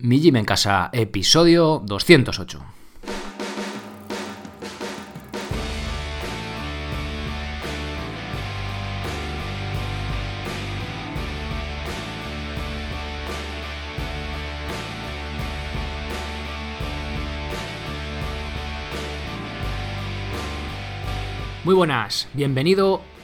Mi Gym en Casa, episodio 208. Muy buenas, bienvenido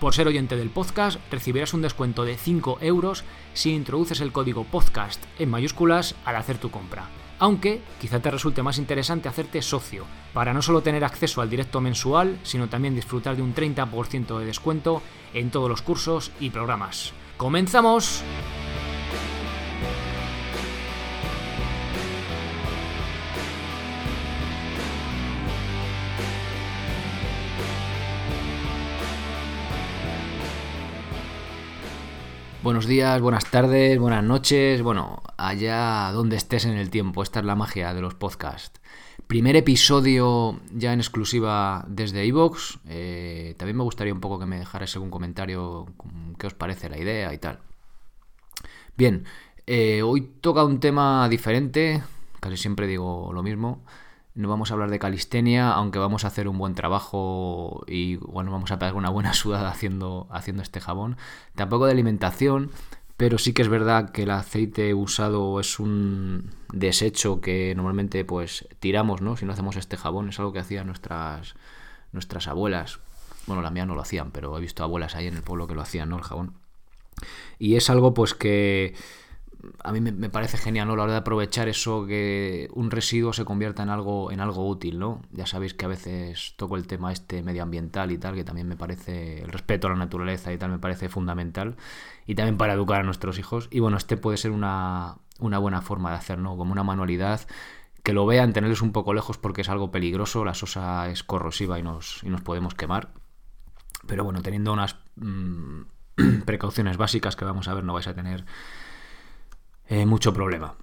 Por ser oyente del podcast, recibirás un descuento de 5 euros si introduces el código podcast en mayúsculas al hacer tu compra. Aunque quizá te resulte más interesante hacerte socio, para no solo tener acceso al directo mensual, sino también disfrutar de un 30% de descuento en todos los cursos y programas. ¡Comenzamos! Buenos días, buenas tardes, buenas noches, bueno, allá donde estés en el tiempo, esta es la magia de los podcasts. Primer episodio ya en exclusiva desde iVoox, eh, también me gustaría un poco que me dejarais algún comentario qué os parece la idea y tal. Bien, eh, hoy toca un tema diferente, casi siempre digo lo mismo, no vamos a hablar de calistenia, aunque vamos a hacer un buen trabajo y bueno, vamos a pegar una buena sudada haciendo, haciendo este jabón. Tampoco de alimentación, pero sí que es verdad que el aceite usado es un desecho que normalmente pues tiramos, ¿no? Si no hacemos este jabón, es algo que hacían nuestras, nuestras abuelas. Bueno, la mía no lo hacían, pero he visto abuelas ahí en el pueblo que lo hacían, ¿no? El jabón. Y es algo pues que a mí me, parece genial, ¿no? La hora de aprovechar eso que un residuo se convierta en algo, en algo útil, ¿no? Ya sabéis que a veces toco el tema este medioambiental y tal, que también me parece, el respeto a la naturaleza y tal, me parece fundamental. Y también para educar a nuestros hijos. Y bueno, este puede ser una, una buena forma de hacer, ¿no? Como una manualidad que lo vean, tenerles un poco lejos porque es algo peligroso, la sosa es corrosiva y nos, y nos podemos quemar. Pero bueno, teniendo unas mm, precauciones básicas que vamos a ver, no vais a tener eh, mucho problema.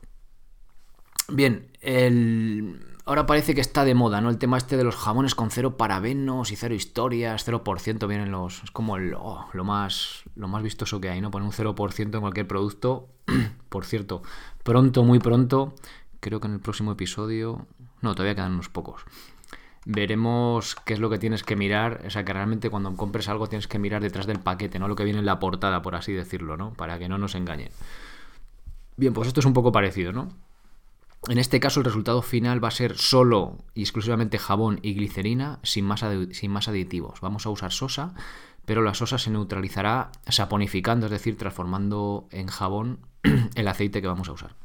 Bien, el... ahora parece que está de moda, ¿no? El tema este de los jamones con cero parabenos y cero historias, 0% vienen los... Es como oh, lo, más, lo más vistoso que hay, ¿no? Poner un 0% en cualquier producto. Por cierto, pronto, muy pronto, creo que en el próximo episodio... No, todavía quedan unos pocos veremos qué es lo que tienes que mirar. O sea, que realmente cuando compres algo tienes que mirar detrás del paquete, no lo que viene en la portada, por así decirlo, ¿no? Para que no nos engañen. Bien, pues esto es un poco parecido, ¿no? En este caso el resultado final va a ser solo y exclusivamente jabón y glicerina sin más, sin más aditivos. Vamos a usar sosa, pero la sosa se neutralizará saponificando, es decir, transformando en jabón el aceite que vamos a usar.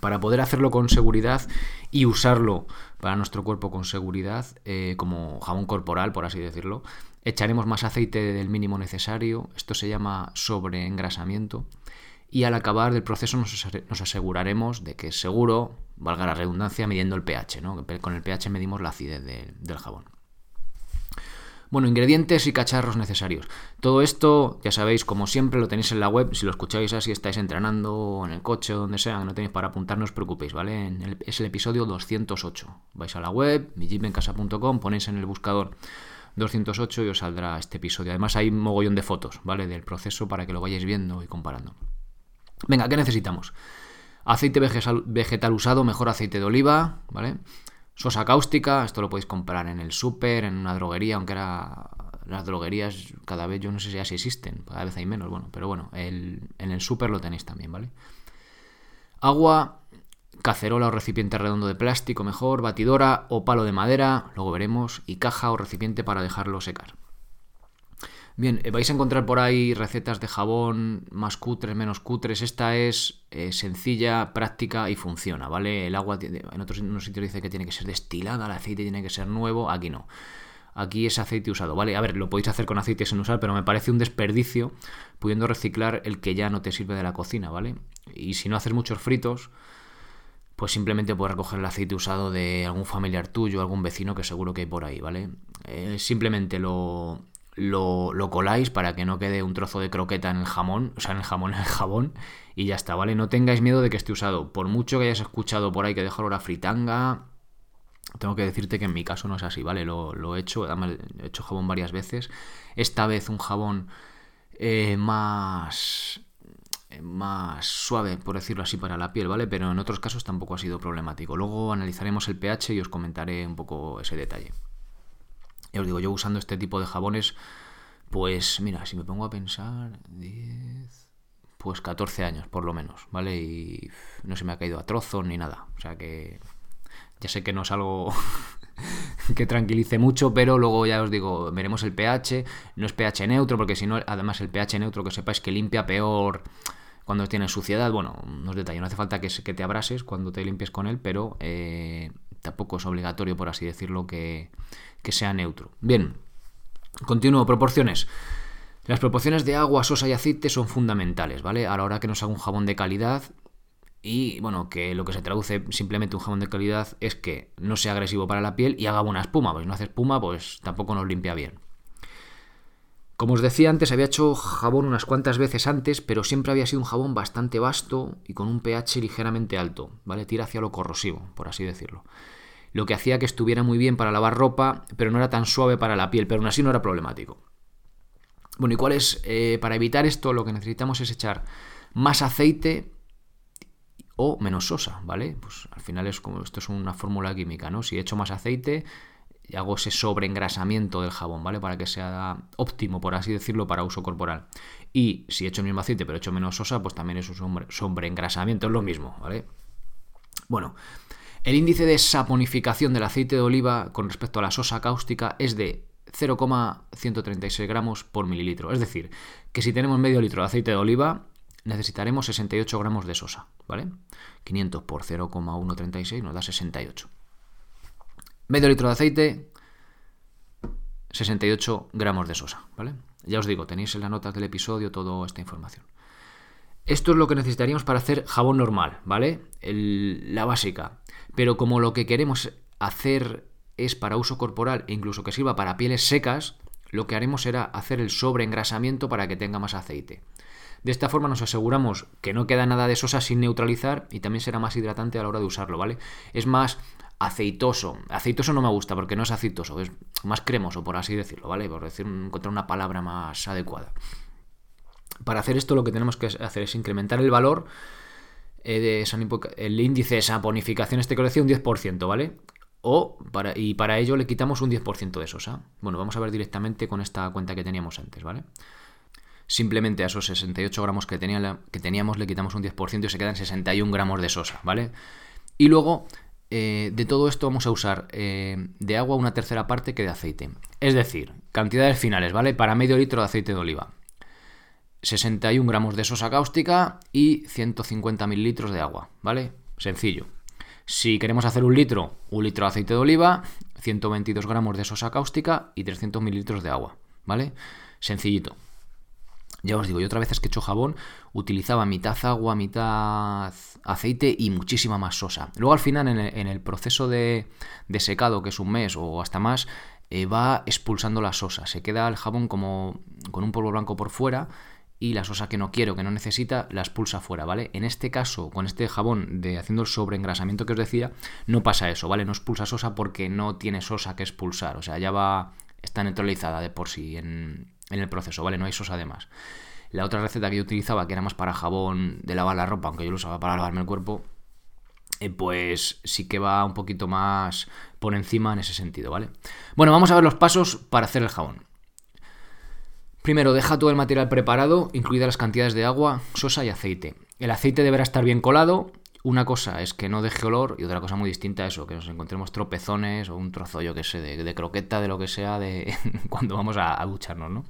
Para poder hacerlo con seguridad y usarlo para nuestro cuerpo con seguridad, eh, como jabón corporal, por así decirlo, echaremos más aceite del mínimo necesario. Esto se llama sobreengrasamiento y al acabar del proceso nos aseguraremos de que es seguro, valga la redundancia, midiendo el pH. ¿no? Con el pH medimos la acidez del jabón. Bueno, ingredientes y cacharros necesarios. Todo esto, ya sabéis, como siempre, lo tenéis en la web. Si lo escucháis así, estáis entrenando en el coche o donde sea, no tenéis para apuntar, no os preocupéis, ¿vale? es el episodio 208. Vais a la web, mijimencasa.com, ponéis en el buscador 208 y os saldrá este episodio. Además hay un mogollón de fotos, ¿vale? Del proceso para que lo vayáis viendo y comparando. Venga, ¿qué necesitamos? Aceite vegetal usado, mejor aceite de oliva, ¿vale? Sosa cáustica, esto lo podéis comprar en el súper, en una droguería, aunque ahora las droguerías cada vez yo no sé si ya existen, cada vez hay menos, bueno, pero bueno, en el súper lo tenéis también, ¿vale? Agua, cacerola o recipiente redondo de plástico mejor, batidora o palo de madera, luego veremos, y caja o recipiente para dejarlo secar. Bien, eh, vais a encontrar por ahí recetas de jabón más cutres, menos cutres. Esta es eh, sencilla, práctica y funciona, ¿vale? El agua en otros, sitios dice que tiene que ser destilada, el aceite tiene que ser nuevo, aquí no. Aquí es aceite usado, ¿vale? A ver, lo podéis hacer con aceite sin usar, pero me parece un desperdicio pudiendo reciclar el que ya no te sirve de la cocina, ¿vale? Y si no haces muchos fritos, pues simplemente puedes recoger el aceite usado de algún familiar tuyo, algún vecino que seguro que hay por ahí, ¿vale? Eh, simplemente lo, lo, coláis para que no quede un trozo de croqueta en el jamón, o sea, en el jamón, en el jabón, y ya está, ¿vale? No tengáis miedo de que esté usado. Por mucho que hayas escuchado por ahí que deja olor a fritanga, tengo que decirte que en mi caso no es así, ¿vale? Lo, he hecho, he hecho jabón varias veces. Esta vez un jabón eh, más más suave, por decirlo así, para la piel, ¿vale? Pero en otros casos tampoco ha sido problemático. Luego analizaremos el pH y os comentaré un poco ese detalle. Ya os digo, yo usando este tipo de jabones, pues mira, si me pongo a pensar, 10, pues 14 años por lo menos, ¿vale? Y no se me ha caído a trozos ni nada. O sea que ya sé que no es algo que tranquilice mucho, pero luego ya os digo, veremos el pH. No es pH neutro, porque si no, además el pH neutro que sepáis que limpia peor cuando tiene suciedad, bueno, no es detalle, no hace falta que, que te abrases cuando te limpies con él, pero eh, tampoco es obligatorio, por así decirlo, que, sea neutro. Bien, continúo, proporciones. Las proporciones de agua, sosa y aceite son fundamentales, ¿vale? A la hora que nos haga un jabón de calidad, y bueno, que lo que se traduce simplemente un jabón de calidad es que no sea agresivo para la piel y haga buena espuma, pues si no hace espuma, pues tampoco nos limpia bien. Como os decía antes, había hecho jabón unas cuantas veces antes, pero siempre había sido un jabón bastante vasto y con un pH ligeramente alto, ¿vale? Tira hacia lo corrosivo, por así decirlo. Lo que hacía que estuviera muy bien para lavar ropa, pero no era tan suave para la piel, pero aún así no era problemático. Bueno, ¿y cuál es? Eh, para evitar esto, lo que necesitamos es echar más aceite o menos sosa, ¿vale? Pues al final es como esto es una fórmula química, ¿no? Si echo más aceite, hago ese sobreengrasamiento del jabón, ¿vale? Para que sea óptimo, por así decirlo, para uso corporal. Y si he hecho el mismo aceite pero he hecho menos sosa, pues también es un sobreengrasamiento, es lo mismo, ¿vale? Bueno, el índice de saponificación del aceite de oliva con respecto a la sosa cáustica es de 0,136 gramos por mililitro. Es decir, que si tenemos medio litro de aceite de oliva, necesitaremos 68 gramos de sosa, ¿vale? 500 por 0,136 nos da 68. Medio litro de aceite, 68 gramos de sosa, ¿vale? Ya os digo, tenéis en las notas del episodio toda esta información. Esto es lo que necesitaríamos para hacer jabón normal, ¿vale? la básica. Pero como lo que queremos hacer es para uso corporal e incluso que sirva para pieles secas, lo que haremos será hacer el sobreengrasamiento para que tenga más aceite. De esta forma nos aseguramos que no queda nada de sosa sin neutralizar y también será más hidratante a la hora de usarlo, ¿vale? Es más aceitoso. Aceitoso no me gusta porque no es aceitoso, es más cremoso, por así decirlo, ¿vale? Por decir, encontrar una palabra más adecuada. Para hacer esto lo que tenemos que hacer es incrementar el valor eh, de el índice de saponificación este que decía un 10%, ¿vale? O para, y para ello le quitamos un 10% de sosa. Bueno, vamos a ver directamente con esta cuenta que teníamos antes, ¿vale? Simplemente a esos 68 gramos que, tenía, que teníamos le quitamos un 10% y se quedan 61 gramos de sosa, ¿vale? Y luego eh, de todo esto vamos a usar eh, de agua una tercera parte que de aceite. Es decir, cantidades finales, ¿vale? Para medio litro de aceite de oliva. 61 gramos de sosa cáustica y 150 mililitros de agua, ¿vale? Sencillo. Si queremos hacer un litro, un litro de aceite de oliva, 122 gramos de sosa cáustica y 300 mililitros de agua, ¿vale? Sencillito. Ya os digo, yo otra vez que he hecho jabón utilizaba mitad agua, mitad aceite y muchísima más sosa. Luego al final en el, proceso de, secado, que es un mes o hasta más, eh, va expulsando la sosa. Se queda el jabón como con un polvo blanco por fuera y la sosa que no quiero, que no necesita, la expulsa fuera, ¿vale? En este caso, con este jabón de haciendo el sobreengrasamiento que os decía, no pasa eso, ¿vale? No expulsa sosa porque no tiene sosa que expulsar, o sea, ya va, está neutralizada de por sí en, en el proceso, ¿vale? No hay sosa además. La otra receta que yo utilizaba, que era más para jabón de lavar la ropa, aunque yo lo usaba para lavarme el cuerpo, eh, pues sí que va un poquito más por encima en ese sentido, ¿vale? Bueno, vamos a ver los pasos para hacer el jabón. Primero, deja todo el material preparado, incluidas las cantidades de agua, sosa y aceite. El aceite deberá estar bien colado. Una cosa es que no deje olor y otra cosa muy distinta es eso, que nos encontremos tropezones o un trozo, yo que sé, de, croqueta, de lo que sea, de cuando vamos a, a ducharnos, ¿no?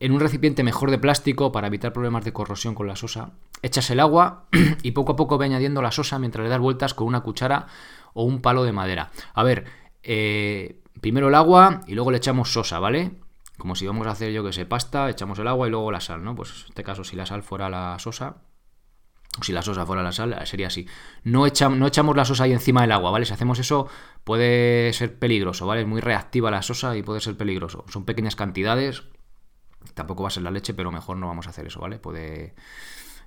En un recipiente mejor de plástico para evitar problemas de corrosión con la sosa, echas el agua y poco a poco ve añadiendo la sosa mientras le das vueltas con una cuchara o un palo de madera. A ver, eh, primero el agua y luego le echamos sosa, ¿vale? Como si vamos a hacer, yo que sé, pasta, echamos el agua y luego la sal, ¿no? Pues en este caso, si la sal fuera la sosa, si la sosa fuera la sal, sería así. No, echamos, la sosa ahí encima del agua, ¿vale? Si hacemos eso puede ser peligroso, ¿vale? Es muy reactiva la sosa y puede ser peligroso. Son pequeñas cantidades, tampoco va a ser la leche, pero mejor no vamos a hacer eso, ¿vale? Puede,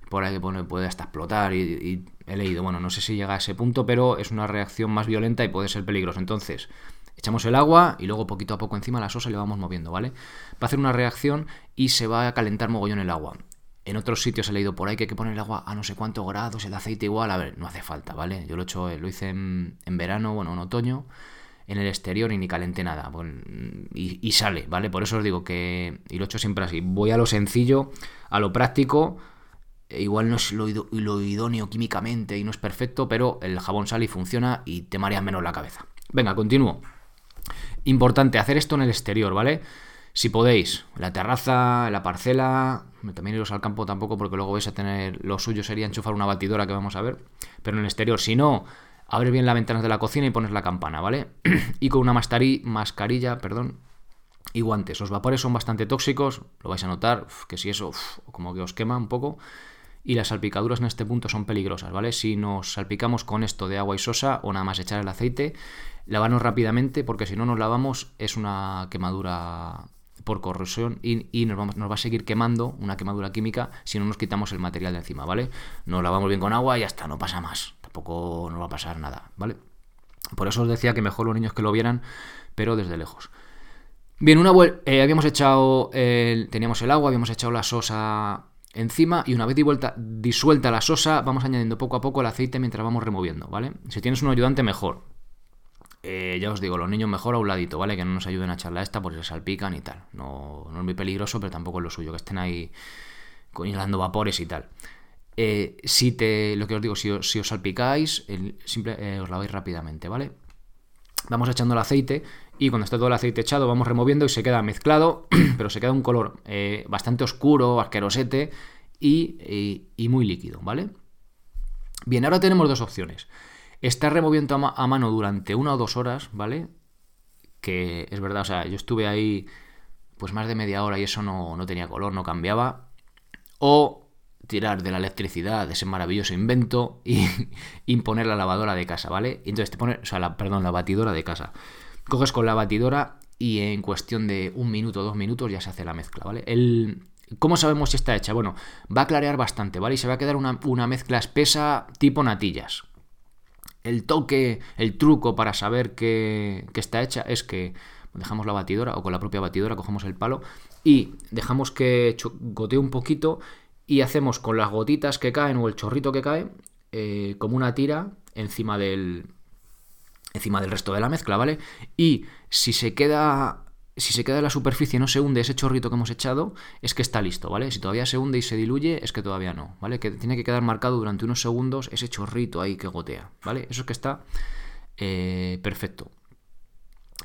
por ahí puede hasta explotar y, y, he leído, bueno, no sé si llega a ese punto, pero es una reacción más violenta y puede ser peligroso. Entonces, echamos el agua y luego poquito a poco encima la sosa le vamos moviendo, ¿vale? Va a hacer una reacción y se va a calentar mogollón el agua. En otros sitios he leído por ahí que hay que poner el agua a no sé cuántos grados, el aceite igual. A ver, no hace falta, ¿vale? Yo lo, he hecho, lo hice en, verano, bueno, en otoño, en el exterior y ni calenté nada. y, sale, ¿vale? Por eso os digo que. Y lo he hecho siempre así. Voy a lo sencillo, a lo práctico. E igual no es lo, lo idóneo químicamente y no es perfecto, pero el jabón sale y funciona y te mareas menos la cabeza. Venga, continúo. Importante, hacer esto en el exterior, ¿vale? Si podéis, la terraza, la parcela, también iros al campo tampoco porque luego vais a tener, lo suyo sería enchufar una batidora que vamos a ver, pero en el exterior, si no, abre bien las ventanas de la cocina y pones la campana, ¿vale? y con una mascarilla, perdón, y guantes. Los vapores son bastante tóxicos, lo vais a notar, que si eso como que os quema un poco. Y las salpicaduras en este punto son peligrosas, ¿vale? Si nos salpicamos con esto de agua y sosa o nada más echar el aceite, lavarnos rápidamente porque si no nos lavamos es una quemadura por corrosión y, nos, va a seguir quemando una quemadura química si no nos quitamos el material de encima, ¿vale? Nos lavamos bien con agua y ya está, no pasa más. Tampoco nos va a pasar nada, ¿vale? Por eso os decía que mejor los niños que lo vieran, pero desde lejos. Bien, una vuelta, eh, habíamos echado, el, teníamos el agua, habíamos echado la sosa encima y una vez disuelta la sosa, vamos añadiendo poco a poco el aceite mientras vamos removiendo, ¿vale? Si tienes un ayudante, mejor. Eh, ya os digo, los niños mejor a un ladito, ¿vale? Que no nos ayuden a echarla esta porque se salpican y tal. No, no es muy peligroso, pero tampoco es lo suyo, que estén ahí congelando vapores y tal. Eh, si te, lo que os digo, si os, salpicáis, el, simple, eh, os laváis rápidamente, ¿vale? Vamos echando el aceite y cuando esté todo el aceite echado vamos removiendo y se queda mezclado, pero se queda un color bastante oscuro, asquerosete y, y muy líquido, ¿vale? Bien, ahora tenemos dos opciones. Estar removiendo a, mano durante una o dos horas, ¿vale? Que es verdad, o sea, yo estuve ahí pues más de media hora y eso no, tenía color, no cambiaba. O tirar de la electricidad, de ese maravilloso invento, y imponer la lavadora de casa, ¿vale? Entonces te pones, o sea, la, perdón, la batidora de casa. Coges con la batidora y en cuestión de un minuto o dos minutos ya se hace la mezcla, ¿vale? El, ¿Cómo sabemos si está hecha? Bueno, va a clarear bastante, ¿vale? Y se va a quedar una, una mezcla espesa tipo natillas el toque, el truco para saber que, está hecha es que dejamos la batidora o con la propia batidora cogemos el palo y dejamos que gotee un poquito y hacemos con las gotitas que caen o el chorrito que cae eh, como una tira encima del encima del resto de la mezcla, ¿vale? Y si se queda si se queda en la superficie y no se hunde ese chorrito que hemos echado, es que está listo, ¿vale? Si todavía se hunde y se diluye, es que todavía no, ¿vale? Que tiene que quedar marcado durante unos segundos ese chorrito ahí que gotea, ¿vale? Eso es que está eh, perfecto.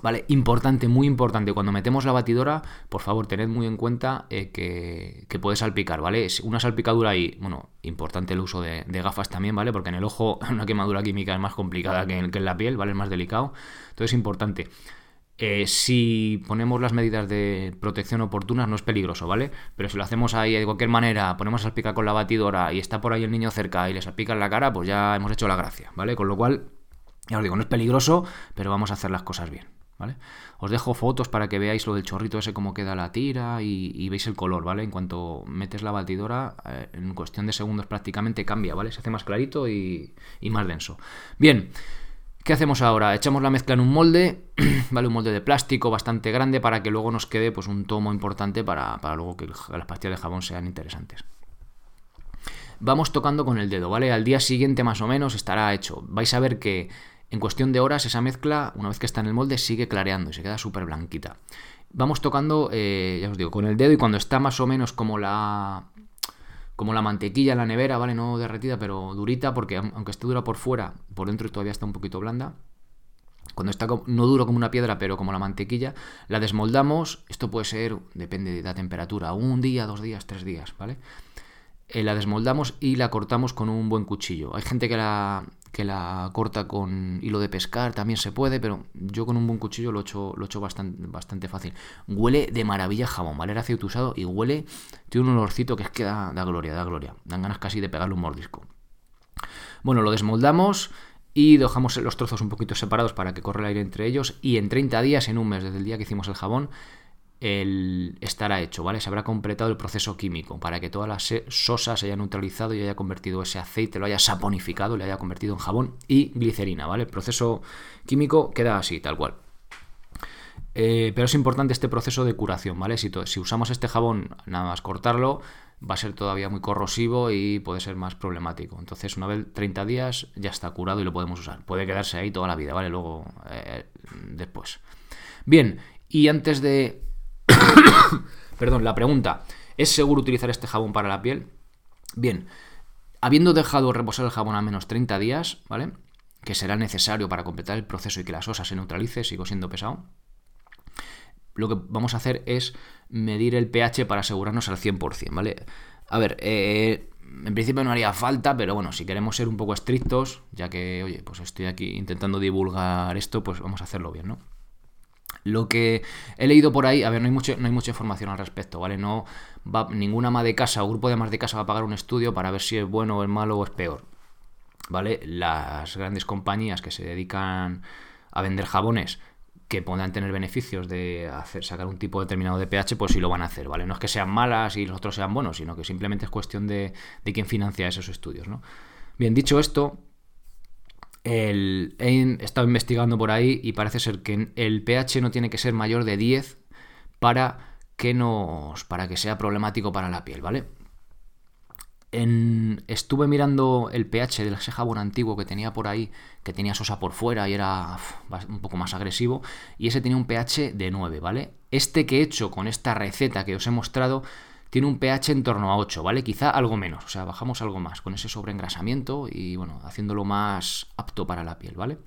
¿Vale? Importante, muy importante, cuando metemos la batidora, por favor, tened muy en cuenta eh, que, puede salpicar, ¿vale? Una salpicadura ahí, bueno, importante el uso de, gafas también, ¿vale? Porque en el ojo una quemadura química es más complicada que en, que en la piel, ¿vale? Es más delicado. Entonces, importante. Eh, si ponemos las medidas de protección oportunas no es peligroso, ¿vale? Pero si lo hacemos ahí de cualquier manera, ponemos a salpicar con la batidora y está por ahí el niño cerca y le salpica en la cara, pues ya hemos hecho la gracia, ¿vale? Con lo cual, ya os digo, no es peligroso, pero vamos a hacer las cosas bien, ¿vale? Os dejo fotos para que veáis lo del chorrito ese, cómo queda la tira y, veis el color, ¿vale? En cuanto metes la batidora, eh, en cuestión de segundos prácticamente cambia, ¿vale? Se hace más clarito y, y más denso. Bien. ¿Qué hacemos ahora? Echamos la mezcla en un molde, ¿vale? Un molde de plástico bastante grande para que luego nos quede pues, un tomo importante para, luego que las pastillas de jabón sean interesantes. Vamos tocando con el dedo, ¿vale? Al día siguiente más o menos estará hecho. Vais a ver que en cuestión de horas esa mezcla, una vez que está en el molde, sigue clareando y se queda súper blanquita. Vamos tocando, eh, ya os digo, con el dedo y cuando está más o menos como la, como la mantequilla en la nevera, ¿vale? No derretida, pero durita, porque aunque esté dura por fuera, por dentro todavía está un poquito blanda. Cuando está no duro como una piedra, pero como la mantequilla, la desmoldamos. Esto puede ser, depende de la temperatura, un día, dos días, tres días, ¿vale? Eh, la desmoldamos y la cortamos con un buen cuchillo. Hay gente que la, que la corta con hilo de pescar, también se puede, pero yo con un buen cuchillo lo he hecho, lo bastante, bastante fácil. Huele de maravilla jabón, ¿vale? Era aceite usado y huele, tiene un olorcito que es que da, gloria, da gloria. Dan ganas casi de pegarle un mordisco. Bueno, lo desmoldamos y dejamos los trozos un poquito separados para que corra el aire entre ellos y en 30 días, en un mes desde el día que hicimos el jabón, el estará hecho, ¿vale? Se habrá completado el proceso químico para que todas las sosas se haya neutralizado y haya convertido ese aceite, lo haya saponificado, le haya convertido en jabón y glicerina, ¿vale? El proceso químico queda así, tal cual. Eh, pero es importante este proceso de curación, ¿vale? Si, si usamos este jabón, nada más cortarlo, va a ser todavía muy corrosivo y puede ser más problemático. Entonces, una vez 30 días ya está curado y lo podemos usar. Puede quedarse ahí toda la vida, ¿vale? Luego, eh, después. Bien, y antes de... Perdón, la pregunta, ¿es seguro utilizar este jabón para la piel? Bien, habiendo dejado reposar el jabón a menos 30 días, ¿vale? Que será necesario para completar el proceso y que la sosa se neutralice, sigo siendo pesado lo que vamos a hacer es medir el pH para asegurarnos al 100%, ¿vale? A ver, eh, en principio no haría falta, pero bueno, si queremos ser un poco estrictos, ya que, oye, pues estoy aquí intentando divulgar esto, pues vamos a hacerlo bien, ¿no? Lo que he leído por ahí, a ver, no hay, mucho, no hay mucha información al respecto, ¿vale? No va, ninguna ama de casa o grupo de amas de casa va a pagar un estudio para ver si es bueno o es malo o es peor, ¿vale? Las grandes compañías que se dedican a vender jabones que puedan tener beneficios de hacer sacar un tipo determinado de pH, pues sí lo van a hacer, ¿vale? No es que sean malas y los otros sean buenos, sino que simplemente es cuestión de, de quién financia esos estudios, ¿no? Bien, dicho esto, el, he estado investigando por ahí y parece ser que el pH no tiene que ser mayor de 10 para que nos para que sea problemático para la piel, ¿vale? estuve mirando el pH del jabón antiguo que tenía por ahí, que tenía sosa por fuera y era un poco más agresivo, y ese tenía un pH de 9, ¿vale? Este que he hecho con esta receta que os he mostrado tiene un pH en torno a 8, ¿vale? Quizá algo menos, o sea, bajamos algo más con ese sobreengrasamiento y, bueno, haciéndolo más apto para la piel, ¿vale?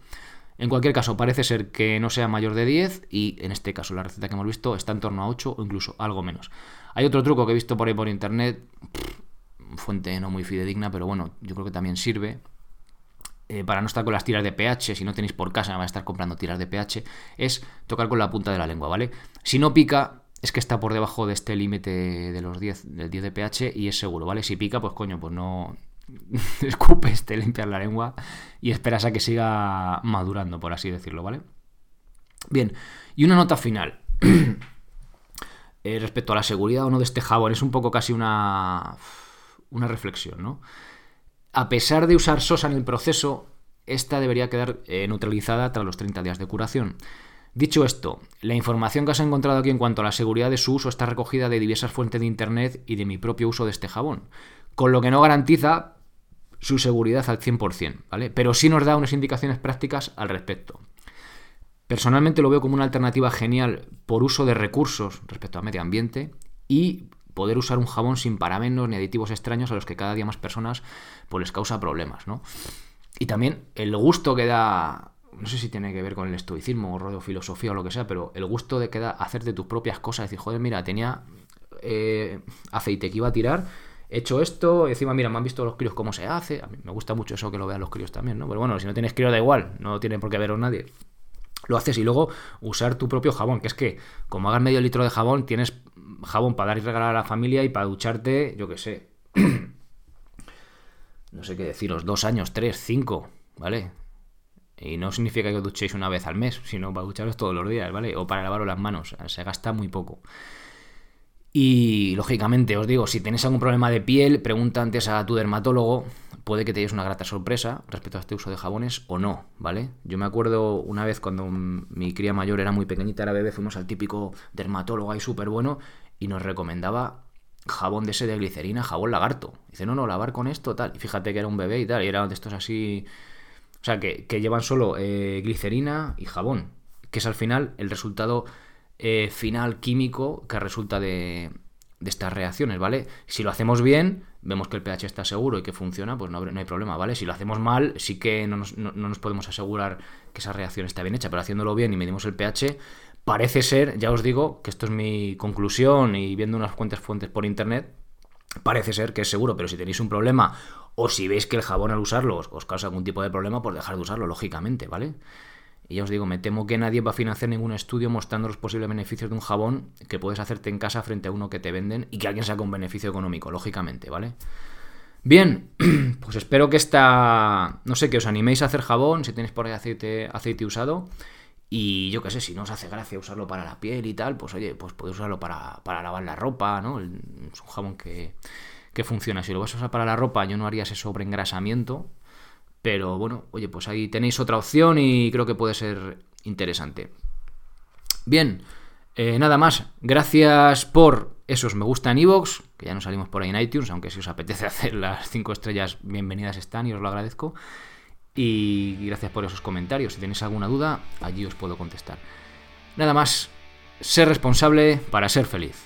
En cualquier caso, parece ser que no sea mayor de 10 y en este caso la receta que hemos visto está en torno a 8 o incluso algo menos. Hay otro truco que he visto por ahí por internet, fuente no muy fidedigna, pero bueno, yo creo que también sirve. Eh, para no estar con las tiras de pH, si no tenéis por casa, vais a estar comprando tiras de pH, es tocar con la punta de la lengua, ¿vale? Si no pica, es que está por debajo de este límite de los 10, del 10 de pH y es seguro, ¿vale? Si pica, pues coño, pues no escupes, te limpias la lengua y esperas a que siga madurando, por así decirlo, ¿vale? Bien, y una nota final. Eh, respecto a la seguridad o no de este jabón, es un poco casi una una reflexión, ¿no? A pesar de usar sosa en el proceso, esta debería quedar eh, neutralizada tras los 30 días de curación. Dicho esto, la información que has encontrado aquí en cuanto a la seguridad de su uso está recogida de diversas fuentes de internet y de mi propio uso de este jabón, con lo que no garantiza su seguridad al 100%, ¿vale? Pero sí nos da unas indicaciones prácticas al respecto. Personalmente lo veo como una alternativa genial por uso de recursos respecto al medio ambiente y poder usar un jabón sin parabenos ni aditivos extraños a los que cada día más personas pues les causa problemas, ¿no? Y también el gusto que da, no sé si tiene que ver con el estoicismo o filosofía o lo que sea, pero el gusto de que da hacerte tus propias cosas, decir, joder, mira, tenía eh, aceite que iba a tirar, he hecho esto, encima, mira, me han visto los críos cómo se hace, a mí me gusta mucho eso que lo vean los críos también, ¿no? Pero bueno, si no tienes críos da igual, no tiene por qué verlo nadie lo haces y luego usar tu propio jabón, que es que como hagas medio litro de jabón, tienes jabón para dar y regalar a la familia y para ducharte, yo qué sé. no sé qué deciros, dos años, tres, cinco, ¿vale? Y no significa que os duchéis una vez al mes, sino para ducharos todos los días, ¿vale? O para lavaros las manos, se gasta muy poco. Y lógicamente, os digo, si tenéis algún problema de piel, pregunta antes a tu dermatólogo. Puede que te una grata sorpresa respecto a este uso de jabones o no, ¿vale? Yo me acuerdo una vez cuando mi cría mayor era muy pequeñita, era bebé, fuimos al típico dermatólogo ahí súper bueno y nos recomendaba jabón de ese de glicerina, jabón lagarto. Dice, no, no, lavar con esto, tal. Y fíjate que era un bebé y tal, y era de estos así. O sea, que, llevan solo eh, glicerina y jabón, que es al final el resultado eh, final químico que resulta de, estas reacciones, ¿vale? Si lo hacemos bien, vemos que el pH está seguro y que funciona, pues no, hay problema, ¿vale? Si lo hacemos mal, sí que no nos, no nos, podemos asegurar que esa reacción está bien hecha, pero haciéndolo bien y medimos el pH, parece ser, ya os digo, que esto es mi conclusión y viendo unas cuantas fuentes por internet, parece ser que es seguro, pero si tenéis un problema o si veis que el jabón al usarlo os, causa algún tipo de problema, pues dejar de usarlo, lógicamente, ¿vale? Y ya os digo, me temo que nadie va a financiar ningún estudio mostrando los posibles beneficios de un jabón que puedes hacerte en casa frente a uno que te venden y que alguien saca un beneficio económico, lógicamente, ¿vale? Bien, pues espero que esta, no sé, que os animéis a hacer jabón, si tenéis por ahí aceite, aceite usado. Y yo qué sé, si no os hace gracia usarlo para la piel y tal, pues oye, pues podéis usarlo para, lavar la ropa, ¿no? es un jabón que, que, funciona. Si lo vas a usar para la ropa, yo no haría ese sobreengrasamiento. Pero bueno, oye, pues ahí tenéis otra opción y creo que puede ser interesante. Bien, eh, nada más. Gracias por esos me gusta en que ya no salimos por ahí en iTunes, aunque si os apetece hacer las 5 estrellas, bienvenidas están y os lo agradezco. Y gracias por esos comentarios. Si tenéis alguna duda, allí os puedo contestar. Nada más, ser responsable para ser feliz.